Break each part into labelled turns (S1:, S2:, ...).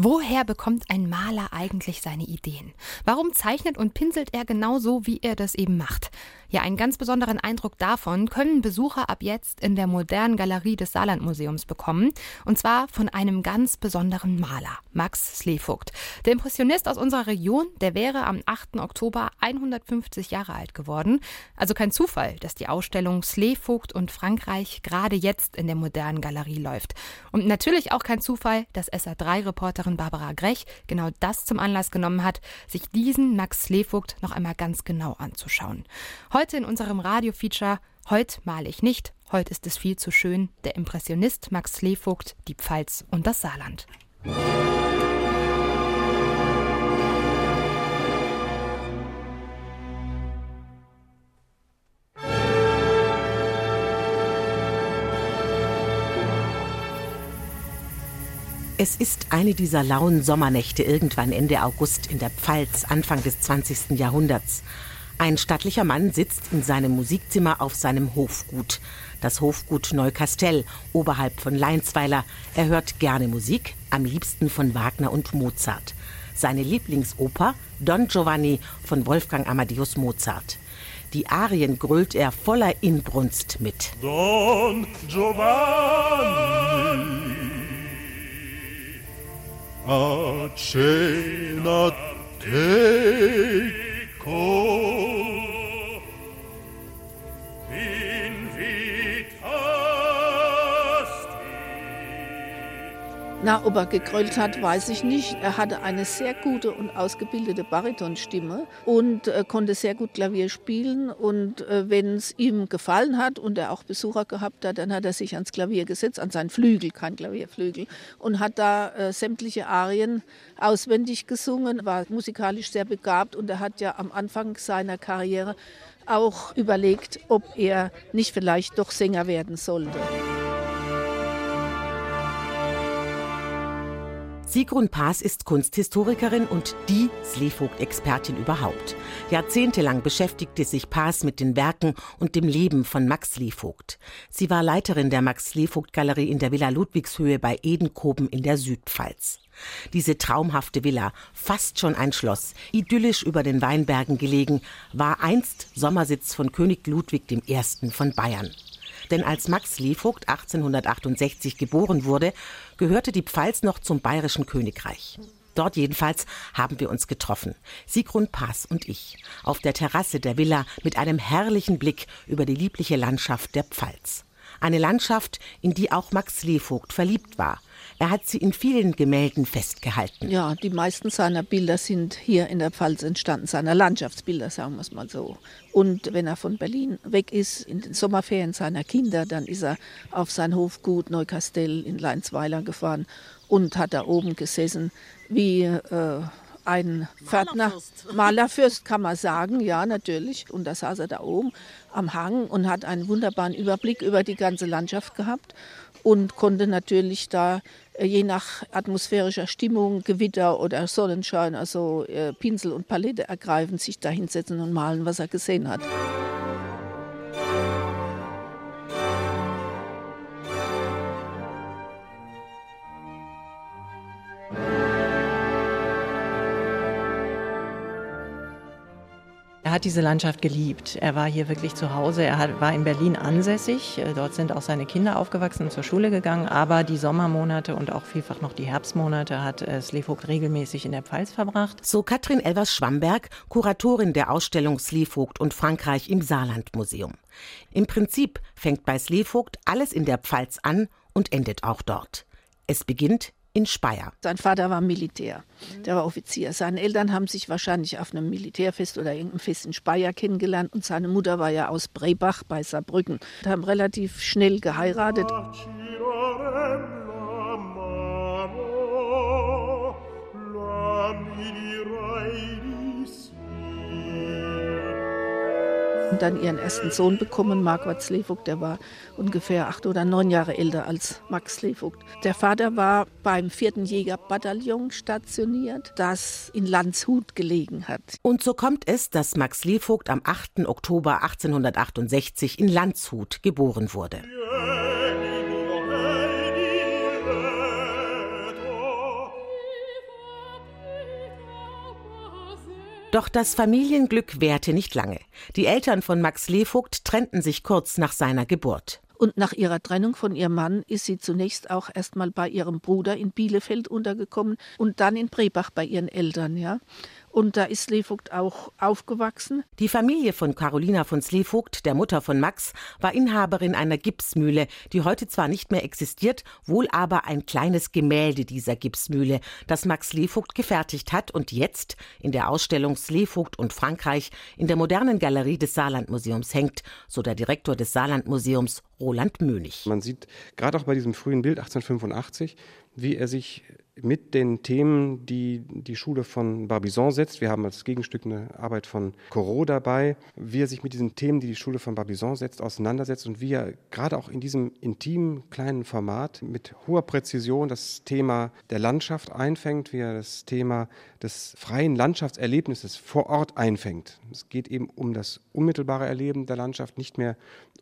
S1: Woher bekommt ein Maler eigentlich seine Ideen? Warum zeichnet und pinselt er genau so, wie er das eben macht? Ja, einen ganz besonderen Eindruck davon können Besucher ab jetzt in der modernen Galerie des Saarlandmuseums bekommen. Und zwar von einem ganz besonderen Maler, Max Slevogt. Der Impressionist aus unserer Region, der wäre am 8. Oktober 150 Jahre alt geworden. Also kein Zufall, dass die Ausstellung Slevogt und Frankreich gerade jetzt in der modernen Galerie läuft. Und natürlich auch kein Zufall, dass SA3-Reporterin Barbara Grech genau das zum Anlass genommen hat, sich diesen Max Slevogt noch einmal ganz genau anzuschauen. Heute in unserem Radio-Feature Heut male ich nicht, heute ist es viel zu schön, der Impressionist Max Slevogt, die Pfalz und das Saarland.
S2: Es ist eine dieser lauen Sommernächte irgendwann Ende August in der Pfalz, Anfang des 20. Jahrhunderts. Ein stattlicher Mann sitzt in seinem Musikzimmer auf seinem Hofgut. Das Hofgut Neukastell, oberhalb von Leinsweiler. Er hört gerne Musik, am liebsten von Wagner und Mozart. Seine Lieblingsoper Don Giovanni von Wolfgang Amadeus Mozart. Die Arien grölt er voller Inbrunst mit.
S3: Don Giovanni acei na te cor.
S4: Na, ob er gegrölt hat, weiß ich nicht. Er hatte eine sehr gute und ausgebildete Baritonstimme und äh, konnte sehr gut Klavier spielen. Und äh, wenn es ihm gefallen hat und er auch Besucher gehabt hat, dann hat er sich ans Klavier gesetzt, an seinen Flügel, kein Klavierflügel, und hat da äh, sämtliche Arien auswendig gesungen, war musikalisch sehr begabt und er hat ja am Anfang seiner Karriere auch überlegt, ob er nicht vielleicht doch Sänger werden sollte.
S2: Sigrun Paas ist Kunsthistorikerin und die Slevogt-Expertin überhaupt. Jahrzehntelang beschäftigte sich Paas mit den Werken und dem Leben von Max Slevogt. Sie war Leiterin der Max Slevogt Galerie in der Villa Ludwigshöhe bei Edenkoben in der Südpfalz. Diese traumhafte Villa, fast schon ein Schloss, idyllisch über den Weinbergen gelegen, war einst Sommersitz von König Ludwig I. von Bayern. Denn als Max Levogt 1868 geboren wurde, gehörte die Pfalz noch zum bayerischen Königreich. Dort jedenfalls haben wir uns getroffen. Sigrun Paas und ich. Auf der Terrasse der Villa mit einem herrlichen Blick über die liebliche Landschaft der Pfalz. Eine Landschaft, in die auch Max Levogt verliebt war. Er hat sie in vielen Gemälden festgehalten.
S4: Ja, die meisten seiner Bilder sind hier in der Pfalz entstanden, seiner Landschaftsbilder, sagen wir es mal so. Und wenn er von Berlin weg ist, in den Sommerferien seiner Kinder, dann ist er auf sein Hofgut Neukastell in Leinsweiler gefahren und hat da oben gesessen wie äh, ein Pförtner, Malerfürst kann man sagen, ja natürlich. Und da saß er da oben am Hang und hat einen wunderbaren Überblick über die ganze Landschaft gehabt und konnte natürlich da äh, je nach atmosphärischer Stimmung, Gewitter oder Sonnenschein, also äh, Pinsel und Palette ergreifen, sich da hinsetzen und malen, was er gesehen hat.
S5: Hat diese Landschaft geliebt. Er war hier wirklich zu Hause. Er hat, war in Berlin ansässig. Äh, dort sind auch seine Kinder aufgewachsen und zur Schule gegangen. Aber die Sommermonate und auch vielfach noch die Herbstmonate hat äh, Slevogt regelmäßig in der Pfalz verbracht.
S2: So Katrin Elvers-Schwamberg, Kuratorin der Ausstellung Slevogt und Frankreich im Saarlandmuseum. Im Prinzip fängt bei Slevogt alles in der Pfalz an und endet auch dort. Es beginnt in Speyer.
S4: Sein Vater war Militär, der war Offizier. Seine Eltern haben sich wahrscheinlich auf einem Militärfest oder irgendeinem Fest in Speyer kennengelernt und seine Mutter war ja aus Brebach bei Saarbrücken. Die haben relativ schnell geheiratet. Und dann ihren ersten Sohn bekommen, Marquardt Slevogt. Der war ungefähr acht oder neun Jahre älter als Max Slevogt. Der Vater war beim 4. Jägerbataillon stationiert, das in Landshut gelegen hat.
S2: Und so kommt es, dass Max Slevogt am 8. Oktober 1868 in Landshut geboren wurde. Doch das Familienglück währte nicht lange. Die Eltern von Max Levogt trennten sich kurz nach seiner Geburt.
S4: Und nach ihrer Trennung von ihrem Mann ist sie zunächst auch erstmal bei ihrem Bruder in Bielefeld untergekommen und dann in Brebach bei ihren Eltern, ja. Und da ist Slevogt auch aufgewachsen.
S2: Die Familie von Carolina von Slevogt, der Mutter von Max, war Inhaberin einer Gipsmühle, die heute zwar nicht mehr existiert, wohl aber ein kleines Gemälde dieser Gipsmühle, das Max Slevogt gefertigt hat und jetzt in der Ausstellung Slevogt und Frankreich in der modernen Galerie des Saarlandmuseums hängt, so der Direktor des Saarlandmuseums Roland Mönig.
S6: Man sieht gerade auch bei diesem frühen Bild 1885, wie er sich mit den Themen, die die Schule von Barbizon setzt. Wir haben als Gegenstück eine Arbeit von Corot dabei, wie er sich mit diesen Themen, die die Schule von Barbizon setzt, auseinandersetzt und wie er gerade auch in diesem intimen kleinen Format mit hoher Präzision das Thema der Landschaft einfängt, wie er das Thema des freien Landschaftserlebnisses vor Ort einfängt. Es geht eben um das unmittelbare Erleben der Landschaft, nicht mehr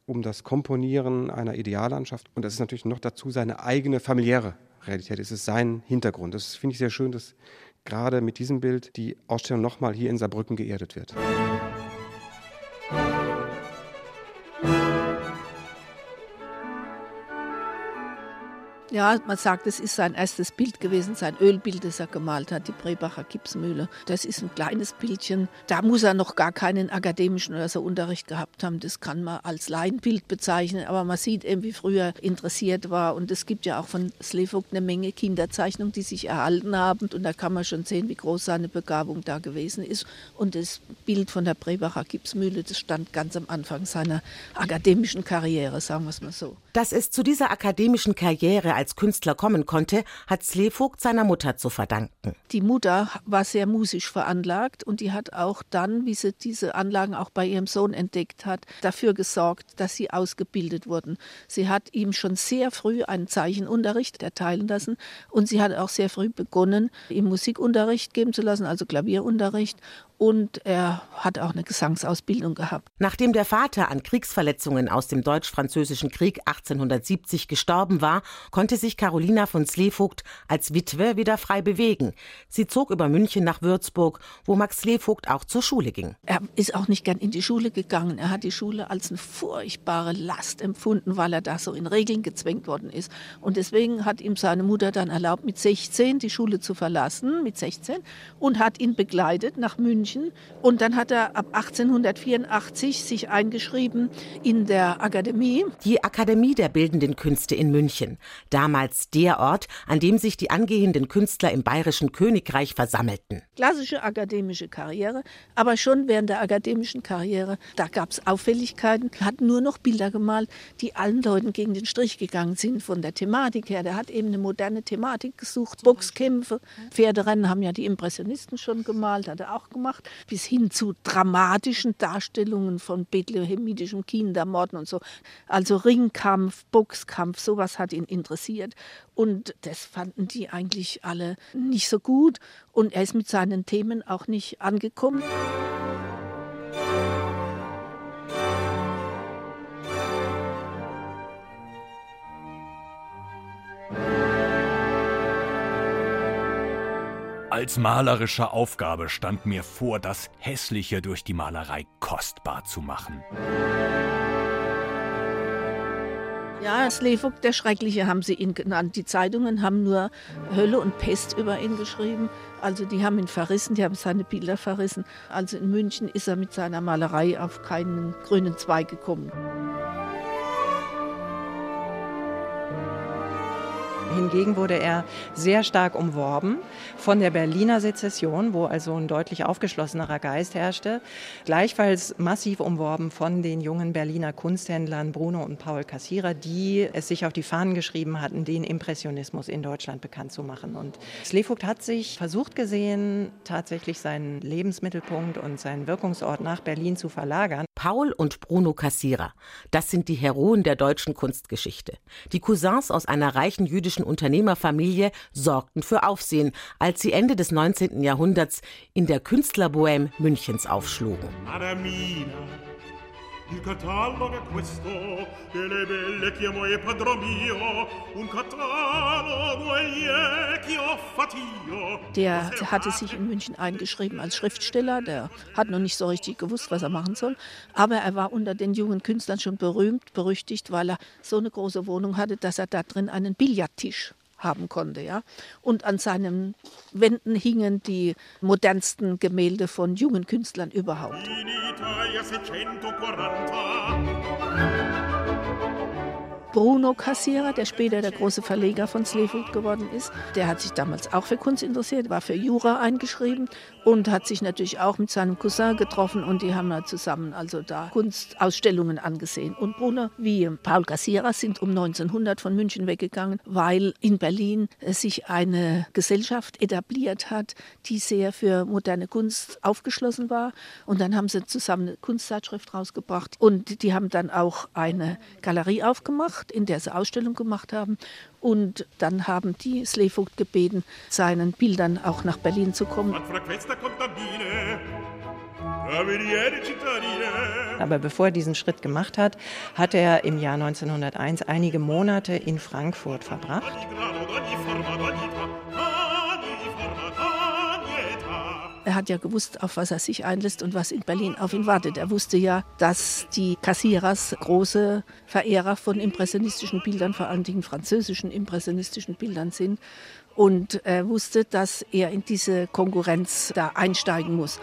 S6: um das Komponieren einer Ideallandschaft. Und das ist natürlich noch dazu seine eigene familiäre Realität. Es ist sein Hintergrund. Das finde ich sehr schön, dass gerade mit diesem Bild die Ausstellung nochmal hier in Saarbrücken geerdet wird.
S4: Ja, man sagt, es ist sein erstes Bild gewesen, sein Ölbild, das er gemalt hat, die Brebacher Gipsmühle. Das ist ein kleines Bildchen. Da muss er noch gar keinen akademischen oder so Unterricht gehabt haben. Das kann man als Laienbild bezeichnen, aber man sieht eben, wie früher interessiert war. Und es gibt ja auch von Slevogt eine Menge Kinderzeichnungen, die sich erhalten haben. Und da kann man schon sehen, wie groß seine Begabung da gewesen ist. Und das Bild von der Brebacher Gipsmühle, das stand ganz am Anfang seiner akademischen Karriere, sagen wir es mal so.
S2: Dass es zu dieser akademischen Karriere als Künstler kommen konnte, hat Slevogt seiner Mutter zu verdanken.
S4: Die Mutter war sehr musisch veranlagt und die hat auch dann, wie sie diese Anlagen auch bei ihrem Sohn entdeckt hat, dafür gesorgt, dass sie ausgebildet wurden. Sie hat ihm schon sehr früh einen Zeichenunterricht erteilen lassen und sie hat auch sehr früh begonnen, ihm Musikunterricht geben zu lassen, also Klavierunterricht und er hat auch eine Gesangsausbildung gehabt.
S2: Nachdem der Vater an Kriegsverletzungen aus dem Deutsch-Französischen Krieg 1870 gestorben war, konnte sich Carolina von Slevogt als Witwe wieder frei bewegen. Sie zog über München nach Würzburg, wo Max Slevogt auch zur Schule ging.
S4: Er ist auch nicht gern in die Schule gegangen. Er hat die Schule als eine furchtbare Last empfunden, weil er da so in Regeln gezwängt worden ist. Und deswegen hat ihm seine Mutter dann erlaubt, mit 16 die Schule zu verlassen, mit 16, und hat ihn begleitet nach München. Und dann hat er ab 1884 sich eingeschrieben in der Akademie.
S2: Die Akademie der Bildenden Künste in München. Damals der Ort, an dem sich die angehenden Künstler im bayerischen Königreich versammelten.
S4: Klassische akademische Karriere, aber schon während der akademischen Karriere, da gab es Auffälligkeiten, er hat nur noch Bilder gemalt, die allen Leuten gegen den Strich gegangen sind. Von der Thematik her. Der hat eben eine moderne Thematik gesucht, Boxkämpfe, Pferderennen haben ja die Impressionisten schon gemalt, hat er auch gemacht, bis hin zu dramatischen Darstellungen von bethlehemitischem Kindermorden und so. Also Ringkampf, Boxkampf, sowas hat ihn interessiert. Und das fanden die eigentlich alle nicht so gut. Und er ist mit seinen Themen auch nicht angekommen.
S7: Als malerische Aufgabe stand mir vor, das Hässliche durch die Malerei kostbar zu machen.
S4: Ja, Slevuk, der Schreckliche, haben sie ihn genannt. Die Zeitungen haben nur Hölle und Pest über ihn geschrieben. Also die haben ihn verrissen, die haben seine Bilder verrissen. Also in München ist er mit seiner Malerei auf keinen grünen Zweig gekommen.
S5: Hingegen wurde er sehr stark umworben von der Berliner Sezession, wo also ein deutlich aufgeschlossenerer Geist herrschte. Gleichfalls massiv umworben von den jungen Berliner Kunsthändlern Bruno und Paul Kassierer, die es sich auf die Fahnen geschrieben hatten, den Impressionismus in Deutschland bekannt zu machen. Und Slevogt hat sich versucht gesehen, tatsächlich seinen Lebensmittelpunkt und seinen Wirkungsort nach Berlin zu verlagern.
S2: Paul und Bruno Kassierer, das sind die Heroen der deutschen Kunstgeschichte. Die Cousins aus einer reichen jüdischen Unternehmerfamilie sorgten für Aufsehen, als sie Ende des 19. Jahrhunderts in der Künstlerbohème Münchens aufschlugen.
S3: Il catalogo è questo, delle belle chiamo e padron mio, un catalogo che ho fatio.
S4: Der hatte sich in München eingeschrieben als Schriftsteller. Der hat noch nicht so richtig gewusst, was er machen soll. Aber er war unter den jungen Künstlern schon berühmt, berüchtigt, weil er so eine große Wohnung hatte, dass er da drin einen Billardtisch haben konnte. Ja? Und an seinen Wänden hingen die modernsten Gemälde von jungen Künstlern überhaupt.
S3: In Italia 640.
S4: Bruno Kassierer, der später der große Verleger von Slevold geworden ist, der hat sich damals auch für Kunst interessiert, war für Jura eingeschrieben und hat sich natürlich auch mit seinem Cousin getroffen und die haben da zusammen also da Kunstausstellungen angesehen. Und Bruno wie Paul Kassierer sind um 1900 von München weggegangen, weil in Berlin sich eine Gesellschaft etabliert hat, die sehr für moderne Kunst aufgeschlossen war. Und dann haben sie zusammen eine Kunstzeitschrift rausgebracht und die haben dann auch eine Galerie aufgemacht in der sie Ausstellung gemacht haben. Und dann haben die Slevogt gebeten, seinen Bildern auch nach Berlin zu kommen.
S5: Aber bevor er diesen Schritt gemacht hat, hat er im Jahr 1901 einige Monate in Frankfurt verbracht.
S4: Hat ja gewusst, auf was er sich einlässt und was in Berlin auf ihn wartet. Er wusste ja, dass die Kassierers große Verehrer von impressionistischen Bildern, vor allen Dingen französischen impressionistischen Bildern sind. Und er wusste, dass er in diese Konkurrenz da einsteigen muss.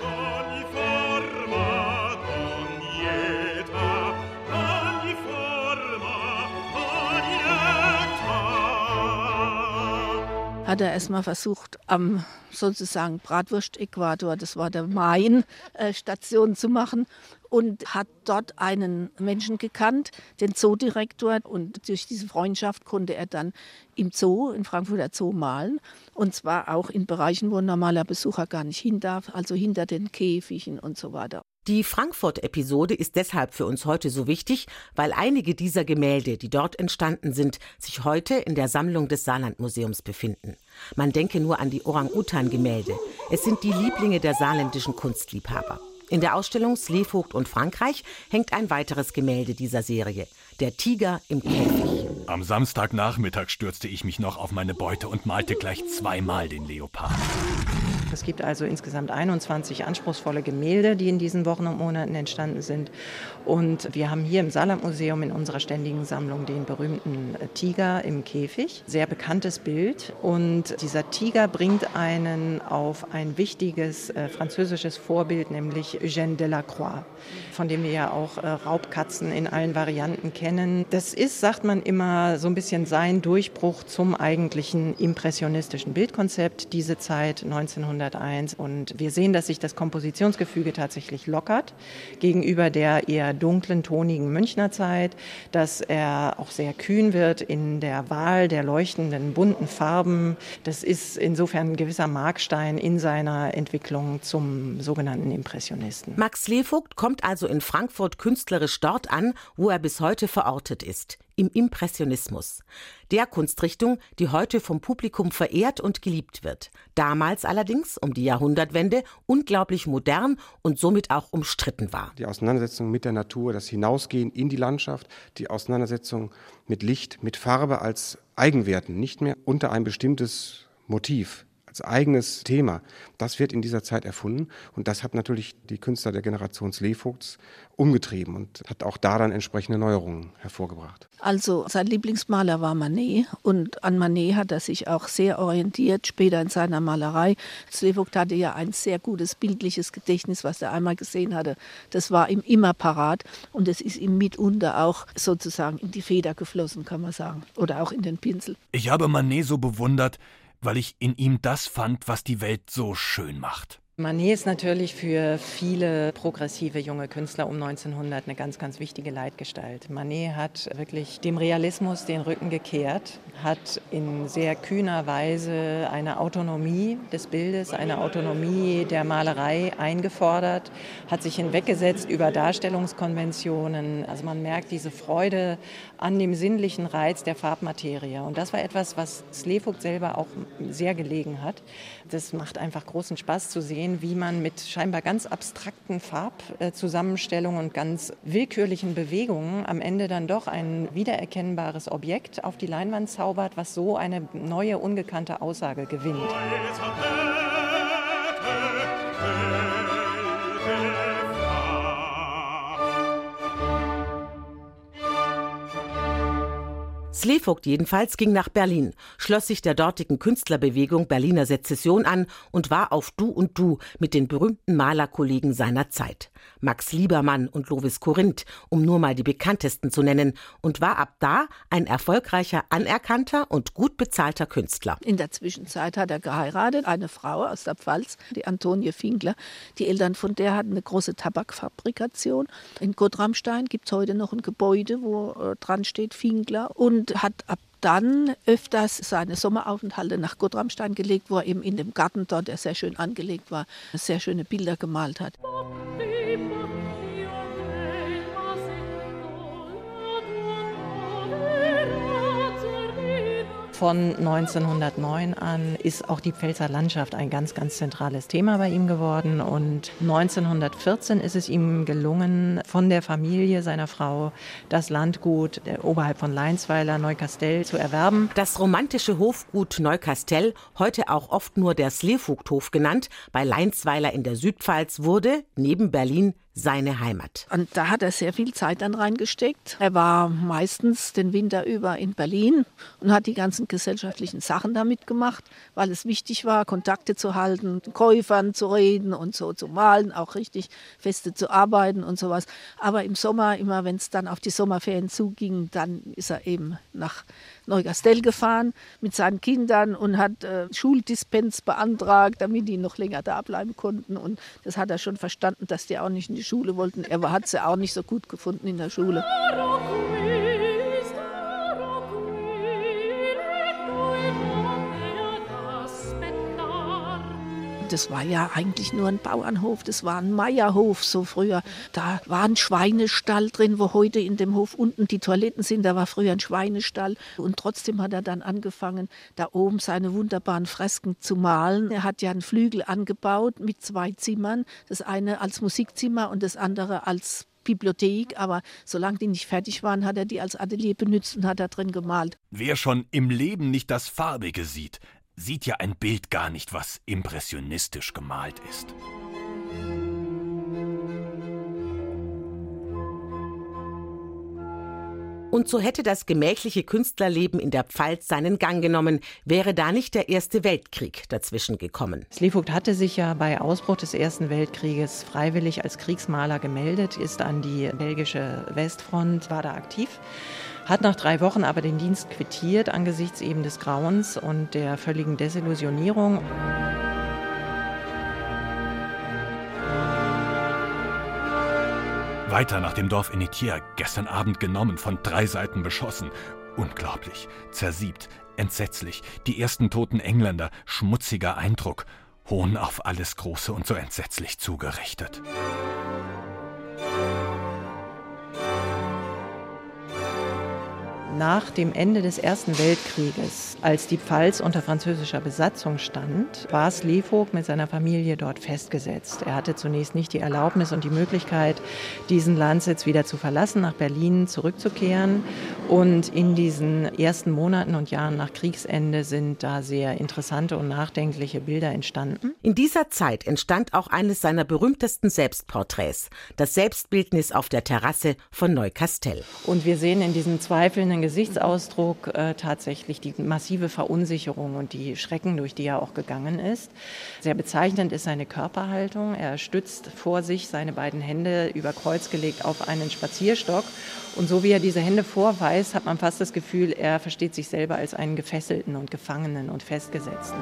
S4: Hat er erstmal versucht, am sozusagen Bratwurst-Äquator, das war der Main, äh, Station zu machen und hat dort einen Menschen gekannt, den Zoodirektor. Und durch diese Freundschaft konnte er dann im Zoo, im Frankfurter Zoo malen. Und zwar auch in Bereichen, wo ein normaler Besucher gar nicht hin darf, also hinter den Käfigen und so weiter.
S2: Die Frankfurt-Episode ist deshalb für uns heute so wichtig, weil einige dieser Gemälde, die dort entstanden sind, sich heute in der Sammlung des Saarlandmuseums befinden. Man denke nur an die Orang-Utan-Gemälde. Es sind die Lieblinge der saarländischen Kunstliebhaber. In der Ausstellung Slevogt und Frankreich hängt ein weiteres Gemälde dieser Serie, der Tiger im Käfig.
S7: Am Samstagnachmittag stürzte ich mich noch auf meine Beute und malte gleich zweimal den Leopard.
S5: Es gibt also insgesamt 21 anspruchsvolle Gemälde, die in diesen Wochen und Monaten entstanden sind. Und wir haben hier im Saarlandmuseum in unserer ständigen Sammlung den berühmten Tiger im Käfig. Sehr bekanntes Bild. Und dieser Tiger bringt einen auf ein wichtiges äh, französisches Vorbild, nämlich Eugène Delacroix, von dem wir ja auch äh, Raubkatzen in allen Varianten kennen. Das ist, sagt man immer, so ein bisschen sein Durchbruch zum eigentlichen impressionistischen Bildkonzept, diese Zeit 1901. Und wir sehen, dass sich das Kompositionsgefüge tatsächlich lockert gegenüber der eher dunklen, tonigen Münchner Zeit, dass er auch sehr kühn wird in der Wahl der leuchtenden, bunten Farben. Das ist insofern ein gewisser Markstein in seiner Entwicklung zum sogenannten Impressionisten.
S2: Max Slevogt kommt also in Frankfurt künstlerisch dort an, wo er bis heute verortet ist, im Impressionismus. Der Kunstrichtung, die heute vom Publikum verehrt und geliebt wird. Damals allerdings, um die Jahrhundertwende, unglaublich modern und somit auch umstritten war.
S6: Die Auseinandersetzung mit der Natur, das Hinausgehen in die Landschaft, die Auseinandersetzung mit Licht, mit Farbe als Eigenwerten, nicht mehr unter ein bestimmtes Motiv als eigenes Thema, das wird in dieser Zeit erfunden und das hat natürlich die Künstler der Generation Sleevogts umgetrieben und hat auch da dann entsprechende Neuerungen hervorgebracht.
S4: Also sein Lieblingsmaler war Manet und an Manet hat er sich auch sehr orientiert, später in seiner Malerei. Slevogt hatte ja ein sehr gutes bildliches Gedächtnis, was er einmal gesehen hatte. Das war ihm immer parat und es ist ihm mitunter auch sozusagen in die Feder geflossen, kann man sagen, oder auch in den Pinsel.
S7: Ich habe Manet so bewundert, weil ich in ihm das fand, was die Welt so schön macht.
S5: Manet ist natürlich für viele progressive junge Künstler um 1900 eine ganz, ganz wichtige Leitgestalt. Manet hat wirklich dem Realismus den Rücken gekehrt, hat in sehr kühner Weise eine Autonomie des Bildes, eine Autonomie der Malerei eingefordert, hat sich hinweggesetzt über Darstellungskonventionen. Also man merkt diese Freude an dem sinnlichen Reiz der Farbmaterie. Und das war etwas, was Slevogt selber auch sehr gelegen hat. Das macht einfach großen Spaß zu sehen sehen, wie man mit scheinbar ganz abstrakten Farbzusammenstellungen und ganz willkürlichen Bewegungen am Ende dann doch ein wiedererkennbares Objekt auf die Leinwand zaubert, was so eine neue, ungekannte Aussage gewinnt.
S2: Slevogt jedenfalls ging nach Berlin, schloss sich der dortigen Künstlerbewegung Berliner Sezession an und war auf Du und Du mit den berühmten Malerkollegen seiner Zeit. Max Liebermann und Lovis Korinth, um nur mal die bekanntesten zu nennen, und war ab da ein erfolgreicher, anerkannter und gut bezahlter Künstler.
S4: In der Zwischenzeit hat er geheiratet, eine Frau aus der Pfalz, die Antonie Finkler. Die Eltern von der hatten eine große Tabakfabrikation. In Gottramstein gibt es heute noch ein Gebäude, wo äh, dran steht Finkler und hat ab dann öfters seine Sommeraufenthalte nach Gottramstein gelegt, wo er eben in dem Garten dort, der sehr schön angelegt war, sehr schöne Bilder gemalt hat.
S5: Von 1909 an ist auch die Pfälzer Landschaft ein ganz, ganz zentrales Thema bei ihm geworden. Und 1914 ist es ihm gelungen, von der Familie seiner Frau das Landgut oberhalb von Leinsweiler, Neukastell zu erwerben.
S2: Das romantische Hofgut Neukastell, heute auch oft nur der Sleevogthof genannt, bei Leinsweiler in der Südpfalz, wurde neben Berlin seine Heimat.
S4: Und da hat er sehr viel Zeit dann reingesteckt. Er war meistens den Winter über in Berlin und hat die ganzen gesellschaftlichen Sachen damit gemacht, weil es wichtig war, Kontakte zu halten, Käufern zu reden und so zu malen, auch richtig feste zu arbeiten und sowas. Aber im Sommer, immer wenn es dann auf die Sommerferien zuging, dann ist er eben nach Neugastell gefahren mit seinen Kindern und hat äh, Schuldispens beantragt, damit die noch länger da bleiben konnten. Und das hat er schon verstanden, dass die auch nicht in die Schule wollten. Er hat sie auch nicht so gut gefunden in der Schule. Das war ja eigentlich nur ein Bauernhof, das war ein Meierhof so früher. Da war ein Schweinestall drin, wo heute in dem Hof unten die Toiletten sind, da war früher ein Schweinestall. Und trotzdem hat er dann angefangen, da oben seine wunderbaren Fresken zu malen. Er hat ja einen Flügel angebaut mit zwei Zimmern, das eine als Musikzimmer und das andere als Bibliothek, aber solange die nicht fertig waren, hat er die als Atelier benutzt und hat da drin gemalt.
S7: Wer schon im Leben nicht das Farbige sieht, sieht ja ein Bild gar nicht, was impressionistisch gemalt ist.
S2: Und so hätte das gemächliche Künstlerleben in der Pfalz seinen Gang genommen, wäre da nicht der Erste Weltkrieg dazwischen gekommen.
S5: Slevogt hatte sich ja bei Ausbruch des Ersten Weltkrieges freiwillig als Kriegsmaler gemeldet, ist an die belgische Westfront, war da aktiv hat nach drei Wochen aber den Dienst quittiert angesichts eben des Grauens und der völligen Desillusionierung.
S7: Weiter nach dem Dorf Enitier, gestern Abend genommen, von drei Seiten beschossen. Unglaublich, zersiebt, entsetzlich. Die ersten toten Engländer, schmutziger Eindruck. Hohn auf alles Große und so entsetzlich zugerichtet.
S5: Nach dem Ende des Ersten Weltkrieges, als die Pfalz unter französischer Besatzung stand, war Slevogt mit seiner Familie dort festgesetzt. Er hatte zunächst nicht die Erlaubnis und die Möglichkeit, diesen Landsitz wieder zu verlassen, nach Berlin zurückzukehren. Und in diesen ersten Monaten und Jahren nach Kriegsende sind da sehr interessante und nachdenkliche Bilder entstanden.
S2: In dieser Zeit entstand auch eines seiner berühmtesten Selbstporträts, das Selbstbildnis auf der Terrasse von Neukastel.
S5: Und wir sehen in diesem zweifelnden Gesichtsausdruck äh, tatsächlich die massive Verunsicherung und die Schrecken, durch die er auch gegangen ist. Sehr bezeichnend ist seine Körperhaltung. Er stützt vor sich seine beiden Hände über Kreuz gelegt auf einen Spazierstock. Und so wie er diese Hände vorweist, hat man fast das Gefühl, er versteht sich selber als einen Gefesselten und Gefangenen und Festgesetzten.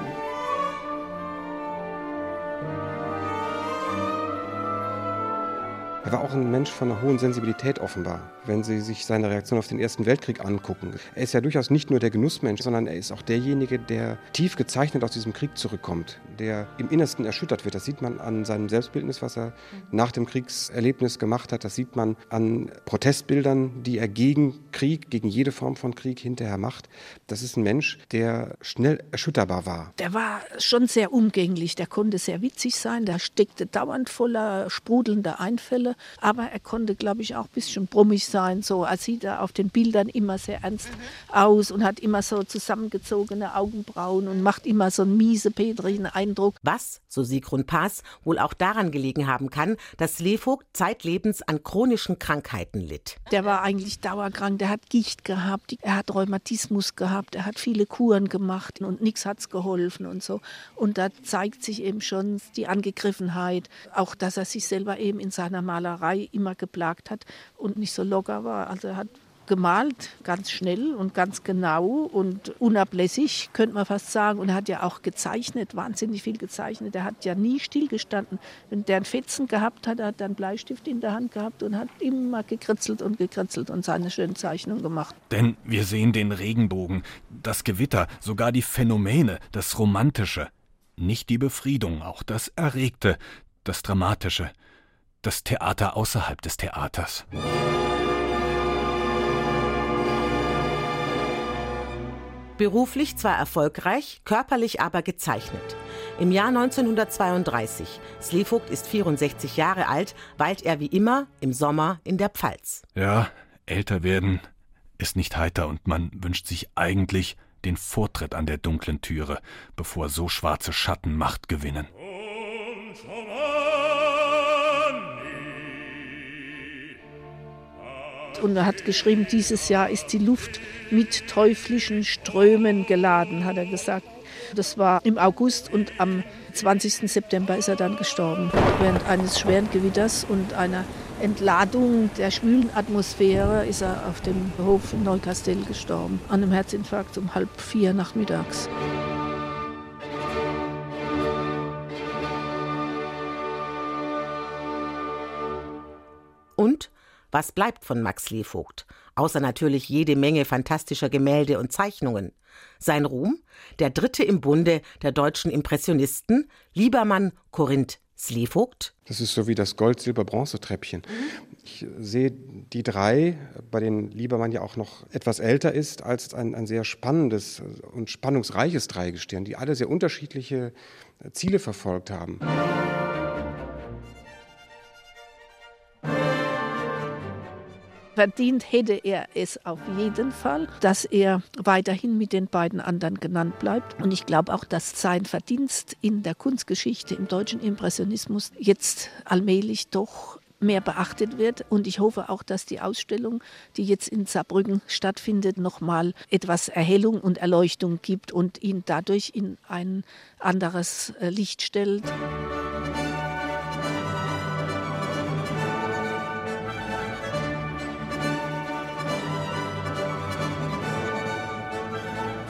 S6: Er war auch ein Mensch von einer hohen Sensibilität offenbar wenn Sie sich seine Reaktion auf den Ersten Weltkrieg angucken. Er ist ja durchaus nicht nur der Genussmensch, sondern er ist auch derjenige, der tief gezeichnet aus diesem Krieg zurückkommt, der im Innersten erschüttert wird. Das sieht man an seinem Selbstbildnis, was er nach dem Kriegserlebnis gemacht hat. Das sieht man an Protestbildern, die er gegen Krieg, gegen jede Form von Krieg hinterher macht. Das ist ein Mensch, der schnell erschütterbar war.
S4: Der war schon sehr umgänglich, der konnte sehr witzig sein, der steckte dauernd voller sprudelnder Einfälle, aber er konnte, glaube ich, auch ein bisschen brummig sein. So, er sieht er auf den Bildern immer sehr ernst mhm. aus und hat immer so zusammengezogene Augenbrauen und macht immer so einen miese, petrigen Eindruck.
S2: Was, so Sigrun Paas, wohl auch daran gelegen haben kann, dass Slevogt zeitlebens an chronischen Krankheiten litt.
S4: Der war eigentlich dauerkrank, der hat Gicht gehabt, er hat Rheumatismus gehabt, er hat viele Kuren gemacht und nichts hat's geholfen und so. Und da zeigt sich eben schon die Angegriffenheit, auch dass er sich selber eben in seiner Malerei immer geplagt hat und nicht so locker War. Also er hat gemalt, ganz schnell und ganz genau und unablässig, könnte man fast sagen. Und er hat ja auch gezeichnet, wahnsinnig viel gezeichnet. Er hat ja nie stillgestanden. Wenn der einen Fetzen gehabt hat, er hat einen Bleistift in der Hand gehabt und hat immer gekritzelt und gekritzelt und seine schönen Zeichnungen gemacht.
S7: Denn wir sehen den Regenbogen, das Gewitter, sogar die Phänomene, das Romantische. Nicht die Befriedung, auch das Erregte, das Dramatische, das Theater außerhalb des Theaters.
S2: Beruflich zwar erfolgreich, körperlich aber gezeichnet. Im Jahr 1932, Slevogt ist 64 Jahre alt, weilt er wie immer im Sommer in der Pfalz.
S7: Ja, älter werden ist nicht heiter und man wünscht sich eigentlich den Vortritt an der dunklen Türe, bevor so schwarze Schatten Macht gewinnen.
S4: Und er hat geschrieben, dieses Jahr ist die Luft mit teuflischen Strömen geladen, hat er gesagt. Das war im August und am 20. September ist er dann gestorben. Während eines schweren Gewitters und einer Entladung der schwülen Atmosphäre ist er auf dem Hof in Neukastel gestorben. An einem Herzinfarkt um halb vier nachmittags.
S2: Und was bleibt von Max Levogt? Außer natürlich jede Menge fantastischer Gemälde und Zeichnungen. Sein Ruhm? Der dritte im Bunde der deutschen Impressionisten, Liebermann Korinth Slevogt.
S6: Das ist so wie das Gold-Silber-Bronze-Treppchen. Ich sehe die drei, bei denen Liebermann ja auch noch etwas älter ist, als ein, ein sehr spannendes und spannungsreiches Dreigestirn, die alle sehr unterschiedliche Ziele verfolgt haben.
S4: Verdient hätte er es auf jeden Fall, dass er weiterhin mit den beiden anderen genannt bleibt. Und ich glaube auch, dass sein Verdienst in der Kunstgeschichte, im deutschen Impressionismus jetzt allmählich doch mehr beachtet wird. Und ich hoffe auch, dass die Ausstellung, die jetzt in Saarbrücken stattfindet, nochmal etwas Erhellung und Erleuchtung gibt und ihn dadurch in ein anderes äh, Licht stellt.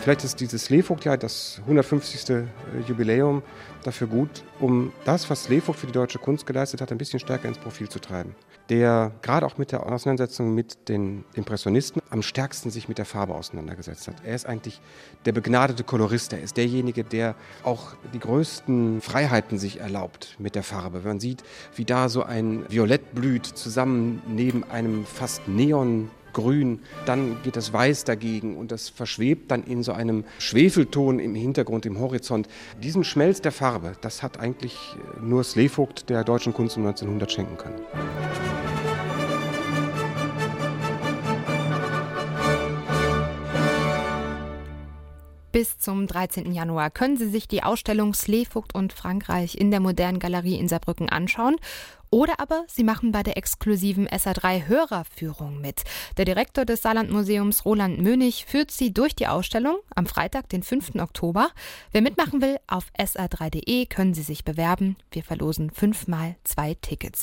S6: Vielleicht ist dieses Slevogt-Jahr, das 150. Äh, Jubiläum, dafür gut, um das, was Slevogt für die deutsche Kunst geleistet hat, ein bisschen stärker ins Profil zu treiben. Der gerade auch mit der Auseinandersetzung mit den Impressionisten am stärksten sich mit der Farbe auseinandergesetzt hat. Er ist eigentlich der begnadete Kolorist. Er ist derjenige, der auch die größten Freiheiten sich erlaubt mit der Farbe. Wenn man sieht, wie da so ein Violett blüht, zusammen neben einem fast neon grün, dann geht das weiß dagegen und das verschwebt dann in so einem Schwefelton im Hintergrund, im Horizont. Diesen Schmelz der Farbe, das hat eigentlich nur Slevogt der deutschen Kunst um 1900 schenken können.
S1: Bis zum 13. Januar können Sie sich die Ausstellung Slevogt und Frankreich in der Modernen Galerie in Saarbrücken anschauen. Oder aber Sie machen bei der exklusiven SA3 Hörerführung mit. Der Direktor des Saarlandmuseums Roland Mönig führt Sie durch die Ausstellung am Freitag, den 5. Oktober. Wer mitmachen will, auf sa3.de können Sie sich bewerben. Wir verlosen fünfmal zwei Tickets.